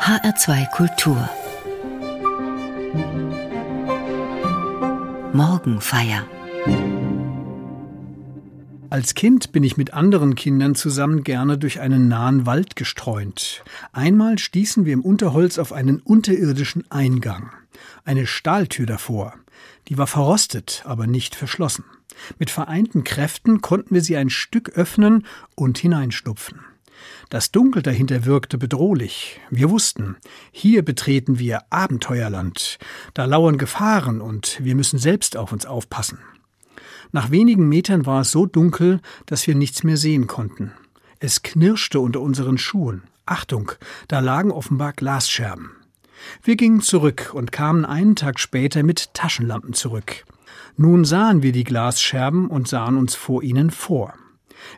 HR2 Kultur Morgenfeier als Kind bin ich mit anderen Kindern zusammen gerne durch einen nahen Wald gestreunt. Einmal stießen wir im Unterholz auf einen unterirdischen Eingang. Eine Stahltür davor. Die war verrostet, aber nicht verschlossen. Mit vereinten Kräften konnten wir sie ein Stück öffnen und hineinstupfen. Das Dunkel dahinter wirkte bedrohlich. Wir wussten, hier betreten wir Abenteuerland. Da lauern Gefahren und wir müssen selbst auf uns aufpassen. Nach wenigen Metern war es so dunkel, dass wir nichts mehr sehen konnten. Es knirschte unter unseren Schuhen. Achtung, da lagen offenbar Glasscherben. Wir gingen zurück und kamen einen Tag später mit Taschenlampen zurück. Nun sahen wir die Glasscherben und sahen uns vor ihnen vor.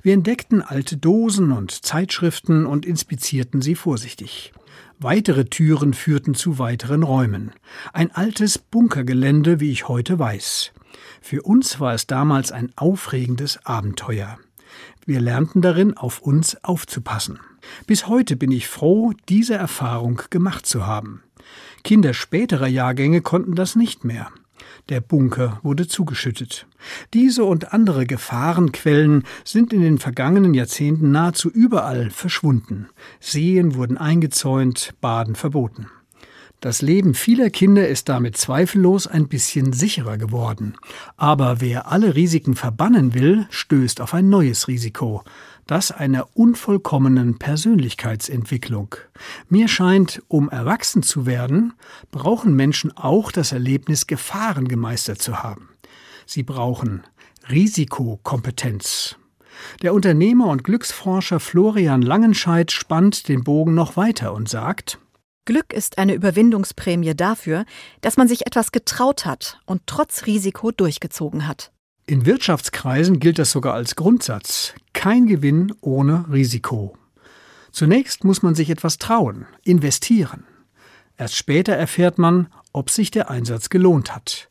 Wir entdeckten alte Dosen und Zeitschriften und inspizierten sie vorsichtig. Weitere Türen führten zu weiteren Räumen. Ein altes Bunkergelände, wie ich heute weiß. Für uns war es damals ein aufregendes Abenteuer. Wir lernten darin, auf uns aufzupassen. Bis heute bin ich froh, diese Erfahrung gemacht zu haben. Kinder späterer Jahrgänge konnten das nicht mehr. Der Bunker wurde zugeschüttet. Diese und andere Gefahrenquellen sind in den vergangenen Jahrzehnten nahezu überall verschwunden. Seen wurden eingezäunt, Baden verboten. Das Leben vieler Kinder ist damit zweifellos ein bisschen sicherer geworden. Aber wer alle Risiken verbannen will, stößt auf ein neues Risiko, das einer unvollkommenen Persönlichkeitsentwicklung. Mir scheint, um erwachsen zu werden, brauchen Menschen auch das Erlebnis, Gefahren gemeistert zu haben. Sie brauchen Risikokompetenz. Der Unternehmer und Glücksforscher Florian Langenscheidt spannt den Bogen noch weiter und sagt, Glück ist eine Überwindungsprämie dafür, dass man sich etwas getraut hat und trotz Risiko durchgezogen hat. In Wirtschaftskreisen gilt das sogar als Grundsatz. Kein Gewinn ohne Risiko. Zunächst muss man sich etwas trauen, investieren. Erst später erfährt man, ob sich der Einsatz gelohnt hat.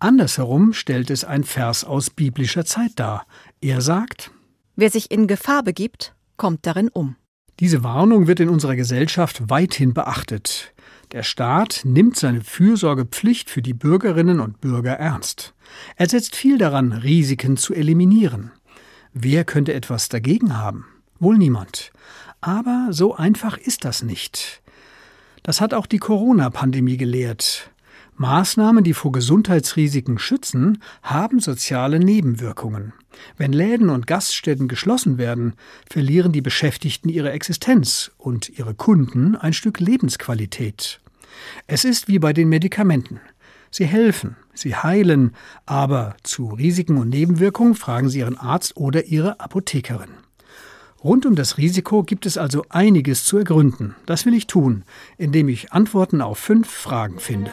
Andersherum stellt es ein Vers aus biblischer Zeit dar. Er sagt, Wer sich in Gefahr begibt, kommt darin um. Diese Warnung wird in unserer Gesellschaft weithin beachtet. Der Staat nimmt seine Fürsorgepflicht für die Bürgerinnen und Bürger ernst. Er setzt viel daran, Risiken zu eliminieren. Wer könnte etwas dagegen haben? Wohl niemand. Aber so einfach ist das nicht. Das hat auch die Corona-Pandemie gelehrt. Maßnahmen, die vor Gesundheitsrisiken schützen, haben soziale Nebenwirkungen. Wenn Läden und Gaststätten geschlossen werden, verlieren die Beschäftigten ihre Existenz und ihre Kunden ein Stück Lebensqualität. Es ist wie bei den Medikamenten. Sie helfen, sie heilen, aber zu Risiken und Nebenwirkungen fragen Sie Ihren Arzt oder Ihre Apothekerin. Rund um das Risiko gibt es also einiges zu ergründen. Das will ich tun, indem ich Antworten auf fünf Fragen finde.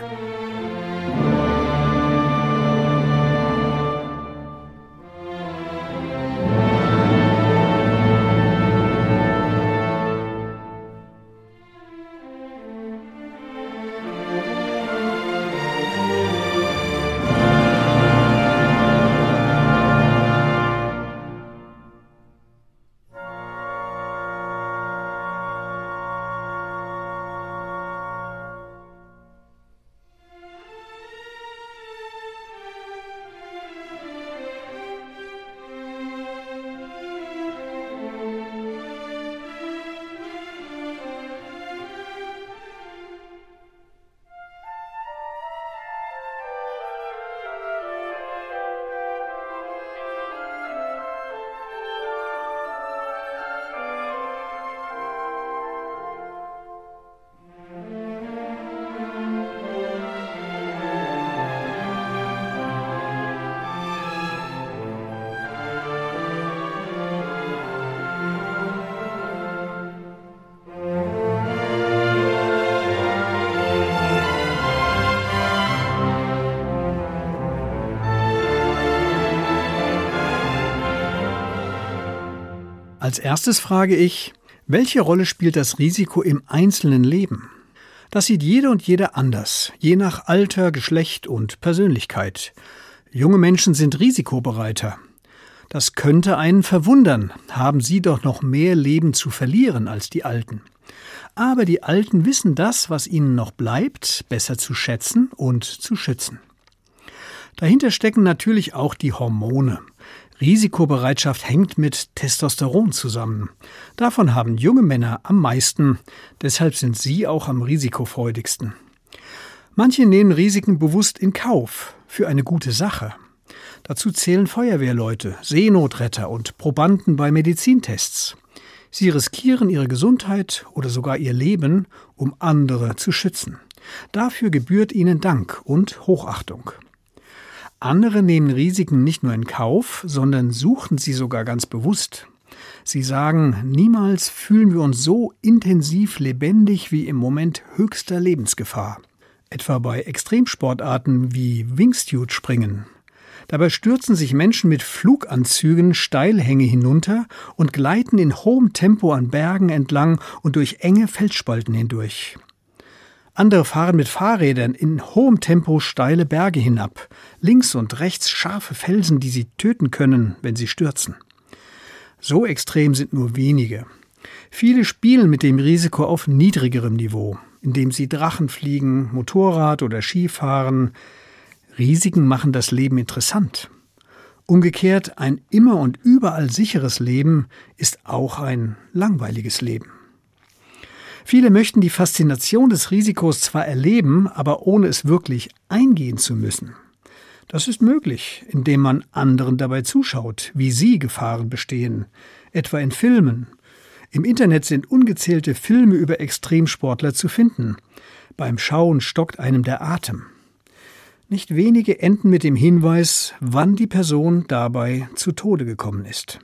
Als erstes frage ich, welche Rolle spielt das Risiko im einzelnen Leben? Das sieht jede und jeder anders, je nach Alter, Geschlecht und Persönlichkeit. Junge Menschen sind risikobereiter. Das könnte einen verwundern, haben sie doch noch mehr Leben zu verlieren als die Alten. Aber die Alten wissen das, was ihnen noch bleibt, besser zu schätzen und zu schützen. Dahinter stecken natürlich auch die Hormone. Risikobereitschaft hängt mit Testosteron zusammen. Davon haben junge Männer am meisten, deshalb sind sie auch am risikofreudigsten. Manche nehmen Risiken bewusst in Kauf für eine gute Sache. Dazu zählen Feuerwehrleute, Seenotretter und Probanden bei Medizintests. Sie riskieren ihre Gesundheit oder sogar ihr Leben, um andere zu schützen. Dafür gebührt ihnen Dank und Hochachtung. Andere nehmen Risiken nicht nur in Kauf, sondern suchen sie sogar ganz bewusst. Sie sagen, niemals fühlen wir uns so intensiv lebendig wie im Moment höchster Lebensgefahr. Etwa bei Extremsportarten wie Wingsuit-Springen. Dabei stürzen sich Menschen mit Fluganzügen Steilhänge hinunter und gleiten in hohem Tempo an Bergen entlang und durch enge Felsspalten hindurch. Andere fahren mit Fahrrädern in hohem Tempo steile Berge hinab, links und rechts scharfe Felsen, die sie töten können, wenn sie stürzen. So extrem sind nur wenige. Viele spielen mit dem Risiko auf niedrigerem Niveau, indem sie Drachen fliegen, Motorrad oder Ski fahren. Risiken machen das Leben interessant. Umgekehrt, ein immer und überall sicheres Leben ist auch ein langweiliges Leben. Viele möchten die Faszination des Risikos zwar erleben, aber ohne es wirklich eingehen zu müssen. Das ist möglich, indem man anderen dabei zuschaut, wie sie Gefahren bestehen, etwa in Filmen. Im Internet sind ungezählte Filme über Extremsportler zu finden. Beim Schauen stockt einem der Atem. Nicht wenige enden mit dem Hinweis, wann die Person dabei zu Tode gekommen ist.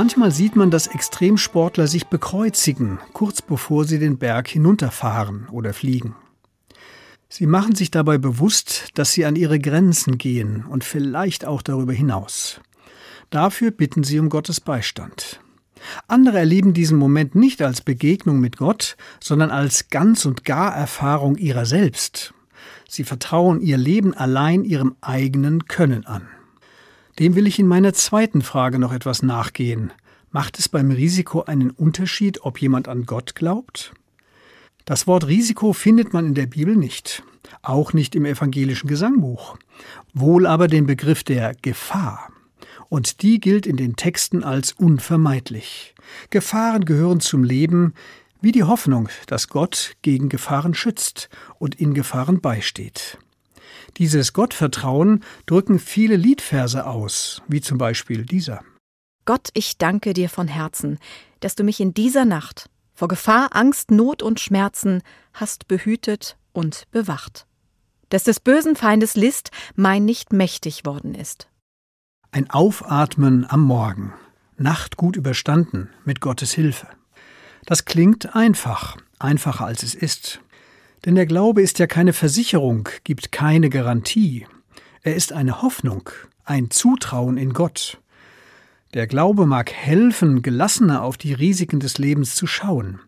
Manchmal sieht man, dass Extremsportler sich bekreuzigen, kurz bevor sie den Berg hinunterfahren oder fliegen. Sie machen sich dabei bewusst, dass sie an ihre Grenzen gehen und vielleicht auch darüber hinaus. Dafür bitten sie um Gottes Beistand. Andere erleben diesen Moment nicht als Begegnung mit Gott, sondern als ganz und gar Erfahrung ihrer selbst. Sie vertrauen ihr Leben allein ihrem eigenen Können an. Dem will ich in meiner zweiten Frage noch etwas nachgehen. Macht es beim Risiko einen Unterschied, ob jemand an Gott glaubt? Das Wort Risiko findet man in der Bibel nicht, auch nicht im evangelischen Gesangbuch, wohl aber den Begriff der Gefahr. Und die gilt in den Texten als unvermeidlich. Gefahren gehören zum Leben, wie die Hoffnung, dass Gott gegen Gefahren schützt und in Gefahren beisteht. Dieses Gottvertrauen drücken viele Liedverse aus, wie zum Beispiel dieser. Gott, ich danke dir von Herzen, dass du mich in dieser Nacht vor Gefahr, Angst, Not und Schmerzen hast behütet und bewacht. Dass des bösen Feindes List mein nicht mächtig worden ist. Ein Aufatmen am Morgen, Nacht gut überstanden, mit Gottes Hilfe. Das klingt einfach, einfacher als es ist. Denn der Glaube ist ja keine Versicherung, gibt keine Garantie. Er ist eine Hoffnung, ein Zutrauen in Gott. Der Glaube mag helfen, gelassener auf die Risiken des Lebens zu schauen,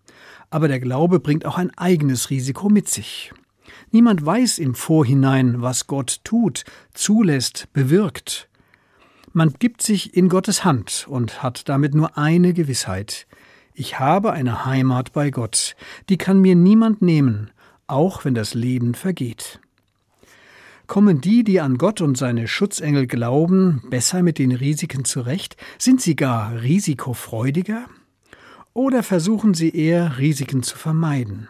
aber der Glaube bringt auch ein eigenes Risiko mit sich. Niemand weiß im Vorhinein, was Gott tut, zulässt, bewirkt. Man gibt sich in Gottes Hand und hat damit nur eine Gewissheit. Ich habe eine Heimat bei Gott, die kann mir niemand nehmen, auch wenn das Leben vergeht. Kommen die, die an Gott und seine Schutzengel glauben, besser mit den Risiken zurecht? Sind sie gar risikofreudiger? Oder versuchen sie eher, Risiken zu vermeiden?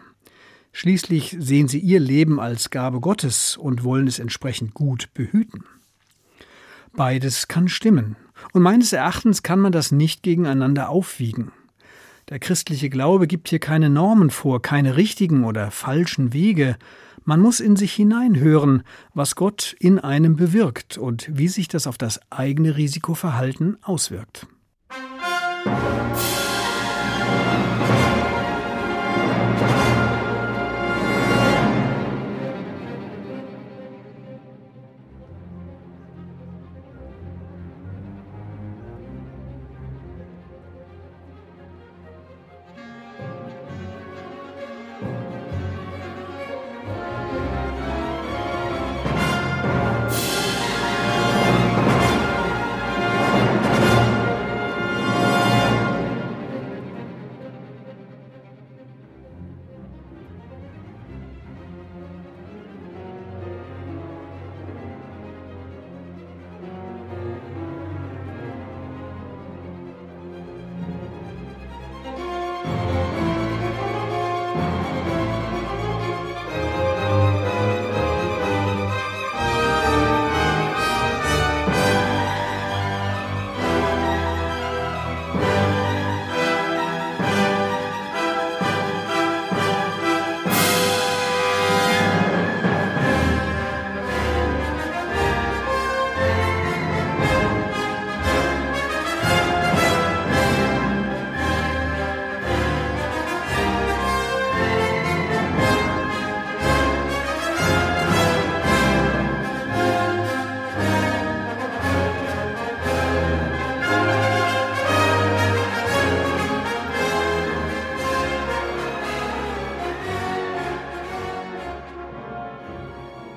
Schließlich sehen sie ihr Leben als Gabe Gottes und wollen es entsprechend gut behüten. Beides kann stimmen, und meines Erachtens kann man das nicht gegeneinander aufwiegen. Der christliche Glaube gibt hier keine Normen vor, keine richtigen oder falschen Wege, man muss in sich hineinhören, was Gott in einem bewirkt und wie sich das auf das eigene Risikoverhalten auswirkt.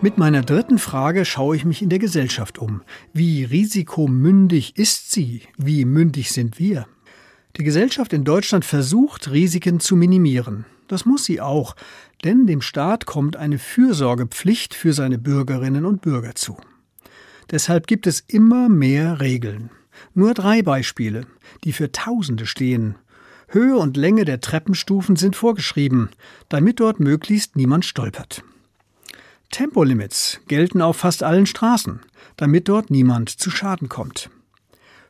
Mit meiner dritten Frage schaue ich mich in der Gesellschaft um. Wie risikomündig ist sie? Wie mündig sind wir? Die Gesellschaft in Deutschland versucht, Risiken zu minimieren. Das muss sie auch, denn dem Staat kommt eine Fürsorgepflicht für seine Bürgerinnen und Bürger zu. Deshalb gibt es immer mehr Regeln. Nur drei Beispiele, die für Tausende stehen. Höhe und Länge der Treppenstufen sind vorgeschrieben, damit dort möglichst niemand stolpert. Tempolimits gelten auf fast allen Straßen, damit dort niemand zu Schaden kommt.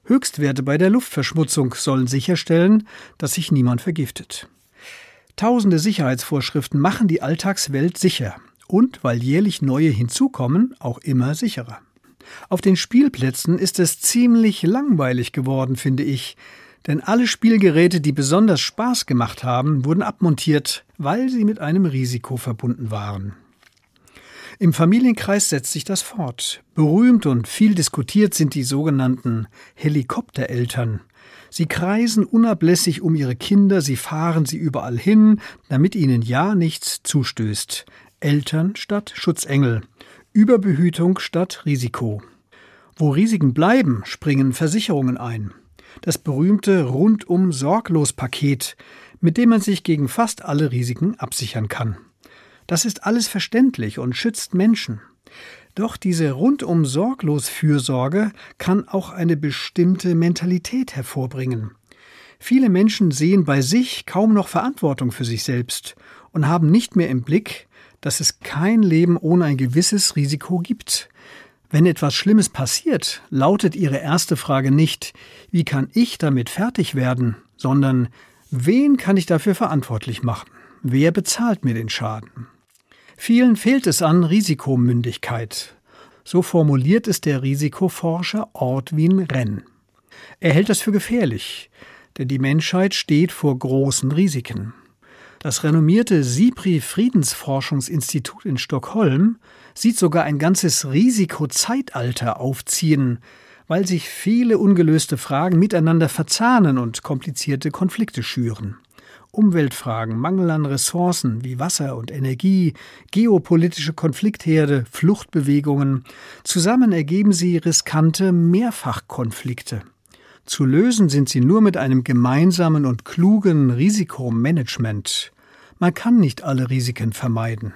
Höchstwerte bei der Luftverschmutzung sollen sicherstellen, dass sich niemand vergiftet. Tausende Sicherheitsvorschriften machen die Alltagswelt sicher und, weil jährlich neue hinzukommen, auch immer sicherer. Auf den Spielplätzen ist es ziemlich langweilig geworden, finde ich, denn alle Spielgeräte, die besonders Spaß gemacht haben, wurden abmontiert, weil sie mit einem Risiko verbunden waren. Im Familienkreis setzt sich das fort. Berühmt und viel diskutiert sind die sogenannten Helikoptereltern. Sie kreisen unablässig um ihre Kinder, sie fahren sie überall hin, damit ihnen ja nichts zustößt. Eltern statt Schutzengel. Überbehütung statt Risiko. Wo Risiken bleiben, springen Versicherungen ein. Das berühmte rundum sorglos Paket, mit dem man sich gegen fast alle Risiken absichern kann. Das ist alles verständlich und schützt Menschen. Doch diese rundum sorglos Fürsorge kann auch eine bestimmte Mentalität hervorbringen. Viele Menschen sehen bei sich kaum noch Verantwortung für sich selbst und haben nicht mehr im Blick, dass es kein Leben ohne ein gewisses Risiko gibt. Wenn etwas Schlimmes passiert, lautet ihre erste Frage nicht, wie kann ich damit fertig werden, sondern wen kann ich dafür verantwortlich machen? Wer bezahlt mir den Schaden? Vielen fehlt es an Risikomündigkeit. So formuliert es der Risikoforscher Ortwin Renn. Er hält das für gefährlich, denn die Menschheit steht vor großen Risiken. Das renommierte SIPRI Friedensforschungsinstitut in Stockholm sieht sogar ein ganzes Risikozeitalter aufziehen, weil sich viele ungelöste Fragen miteinander verzahnen und komplizierte Konflikte schüren. Umweltfragen, Mangel an Ressourcen wie Wasser und Energie, geopolitische Konfliktherde, Fluchtbewegungen, zusammen ergeben sie riskante Mehrfachkonflikte. Zu lösen sind sie nur mit einem gemeinsamen und klugen Risikomanagement. Man kann nicht alle Risiken vermeiden.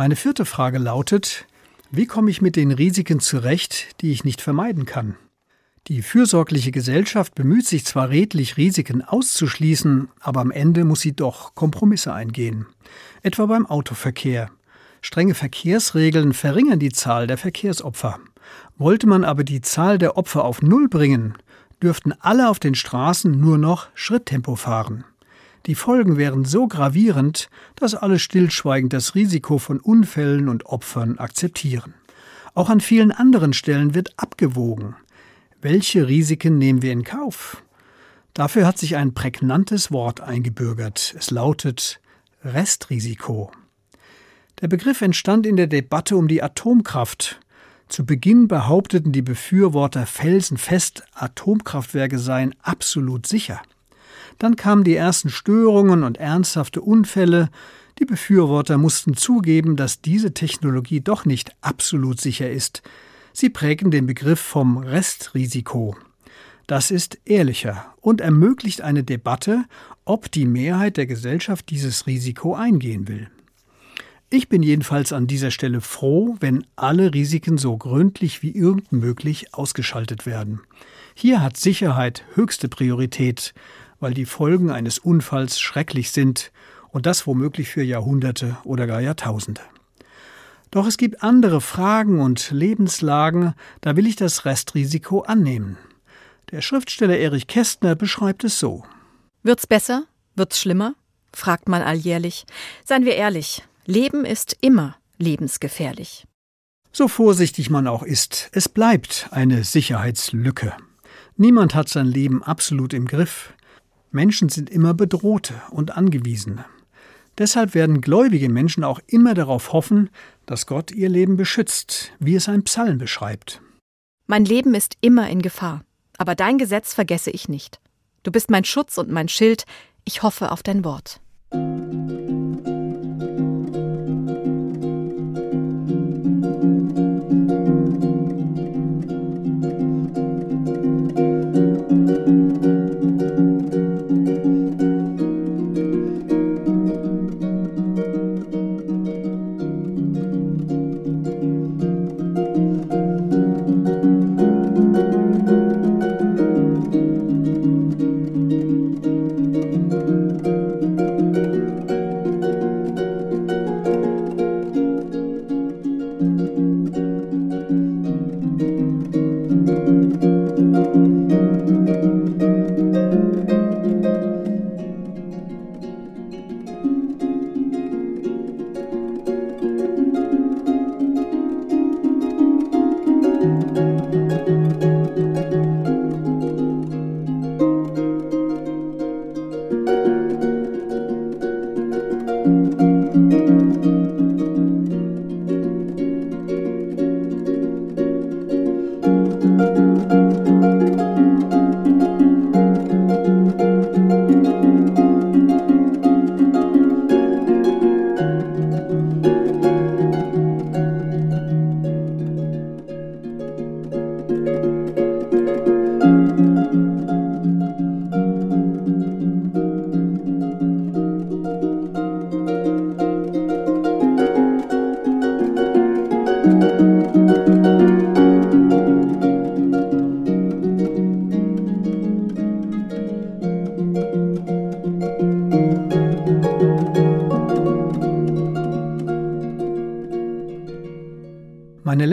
Meine vierte Frage lautet, wie komme ich mit den Risiken zurecht, die ich nicht vermeiden kann? Die fürsorgliche Gesellschaft bemüht sich zwar redlich, Risiken auszuschließen, aber am Ende muss sie doch Kompromisse eingehen. Etwa beim Autoverkehr. Strenge Verkehrsregeln verringern die Zahl der Verkehrsopfer. Wollte man aber die Zahl der Opfer auf Null bringen, dürften alle auf den Straßen nur noch Schritttempo fahren. Die Folgen wären so gravierend, dass alle stillschweigend das Risiko von Unfällen und Opfern akzeptieren. Auch an vielen anderen Stellen wird abgewogen. Welche Risiken nehmen wir in Kauf? Dafür hat sich ein prägnantes Wort eingebürgert. Es lautet Restrisiko. Der Begriff entstand in der Debatte um die Atomkraft. Zu Beginn behaupteten die Befürworter felsenfest, Atomkraftwerke seien absolut sicher. Dann kamen die ersten Störungen und ernsthafte Unfälle. Die Befürworter mussten zugeben, dass diese Technologie doch nicht absolut sicher ist. Sie prägen den Begriff vom Restrisiko. Das ist ehrlicher und ermöglicht eine Debatte, ob die Mehrheit der Gesellschaft dieses Risiko eingehen will. Ich bin jedenfalls an dieser Stelle froh, wenn alle Risiken so gründlich wie irgend möglich ausgeschaltet werden. Hier hat Sicherheit höchste Priorität weil die Folgen eines Unfalls schrecklich sind und das womöglich für Jahrhunderte oder gar Jahrtausende. Doch es gibt andere Fragen und Lebenslagen, da will ich das Restrisiko annehmen. Der Schriftsteller Erich Kästner beschreibt es so. Wird's besser? Wird's schlimmer? fragt man alljährlich. Seien wir ehrlich, Leben ist immer lebensgefährlich. So vorsichtig man auch ist, es bleibt eine Sicherheitslücke. Niemand hat sein Leben absolut im Griff. Menschen sind immer Bedrohte und Angewiesene. Deshalb werden gläubige Menschen auch immer darauf hoffen, dass Gott ihr Leben beschützt, wie es ein Psalm beschreibt. Mein Leben ist immer in Gefahr, aber dein Gesetz vergesse ich nicht. Du bist mein Schutz und mein Schild, ich hoffe auf dein Wort.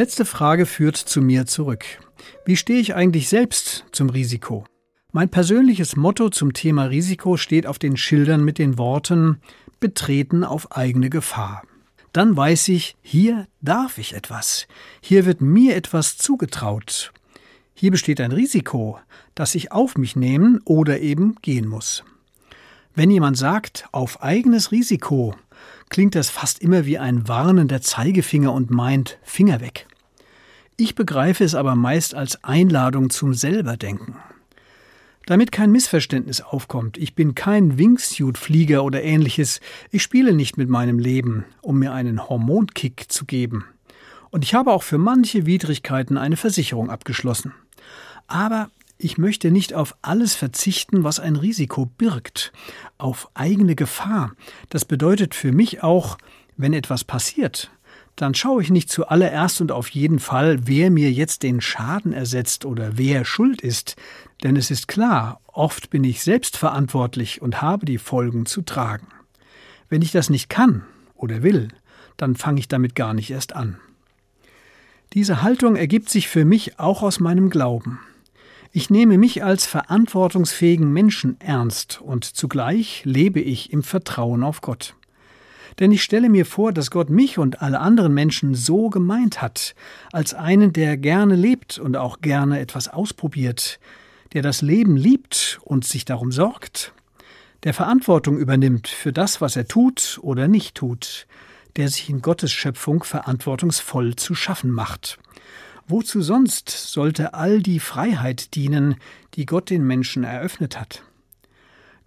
Letzte Frage führt zu mir zurück. Wie stehe ich eigentlich selbst zum Risiko? Mein persönliches Motto zum Thema Risiko steht auf den Schildern mit den Worten Betreten auf eigene Gefahr. Dann weiß ich, hier darf ich etwas. Hier wird mir etwas zugetraut. Hier besteht ein Risiko, das ich auf mich nehmen oder eben gehen muss. Wenn jemand sagt, auf eigenes Risiko, klingt das fast immer wie ein warnender Zeigefinger und meint Finger weg. Ich begreife es aber meist als Einladung zum Selberdenken. Damit kein Missverständnis aufkommt, ich bin kein Wingsuit-Flieger oder ähnliches, ich spiele nicht mit meinem Leben, um mir einen Hormonkick zu geben. Und ich habe auch für manche Widrigkeiten eine Versicherung abgeschlossen. Aber ich möchte nicht auf alles verzichten, was ein Risiko birgt, auf eigene Gefahr. Das bedeutet für mich auch, wenn etwas passiert, dann schaue ich nicht zuallererst und auf jeden Fall, wer mir jetzt den Schaden ersetzt oder wer schuld ist, denn es ist klar, oft bin ich selbst verantwortlich und habe die Folgen zu tragen. Wenn ich das nicht kann oder will, dann fange ich damit gar nicht erst an. Diese Haltung ergibt sich für mich auch aus meinem Glauben. Ich nehme mich als verantwortungsfähigen Menschen ernst und zugleich lebe ich im Vertrauen auf Gott. Denn ich stelle mir vor, dass Gott mich und alle anderen Menschen so gemeint hat, als einen, der gerne lebt und auch gerne etwas ausprobiert, der das Leben liebt und sich darum sorgt, der Verantwortung übernimmt für das, was er tut oder nicht tut, der sich in Gottes Schöpfung verantwortungsvoll zu schaffen macht. Wozu sonst sollte all die Freiheit dienen, die Gott den Menschen eröffnet hat?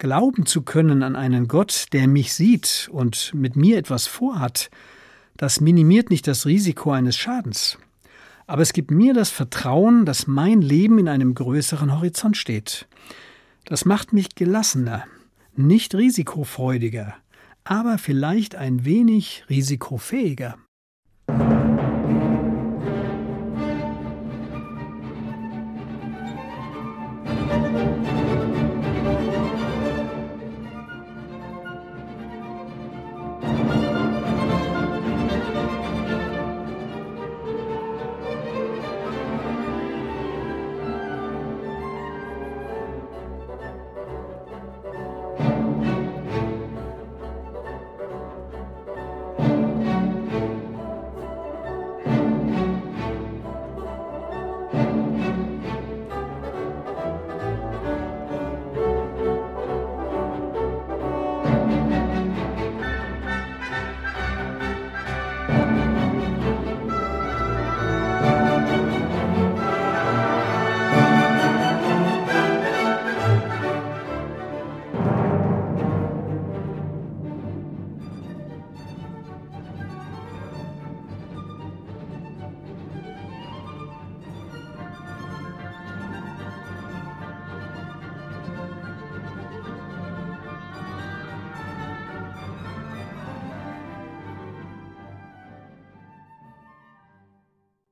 Glauben zu können an einen Gott, der mich sieht und mit mir etwas vorhat, das minimiert nicht das Risiko eines Schadens. Aber es gibt mir das Vertrauen, dass mein Leben in einem größeren Horizont steht. Das macht mich gelassener, nicht risikofreudiger, aber vielleicht ein wenig risikofähiger.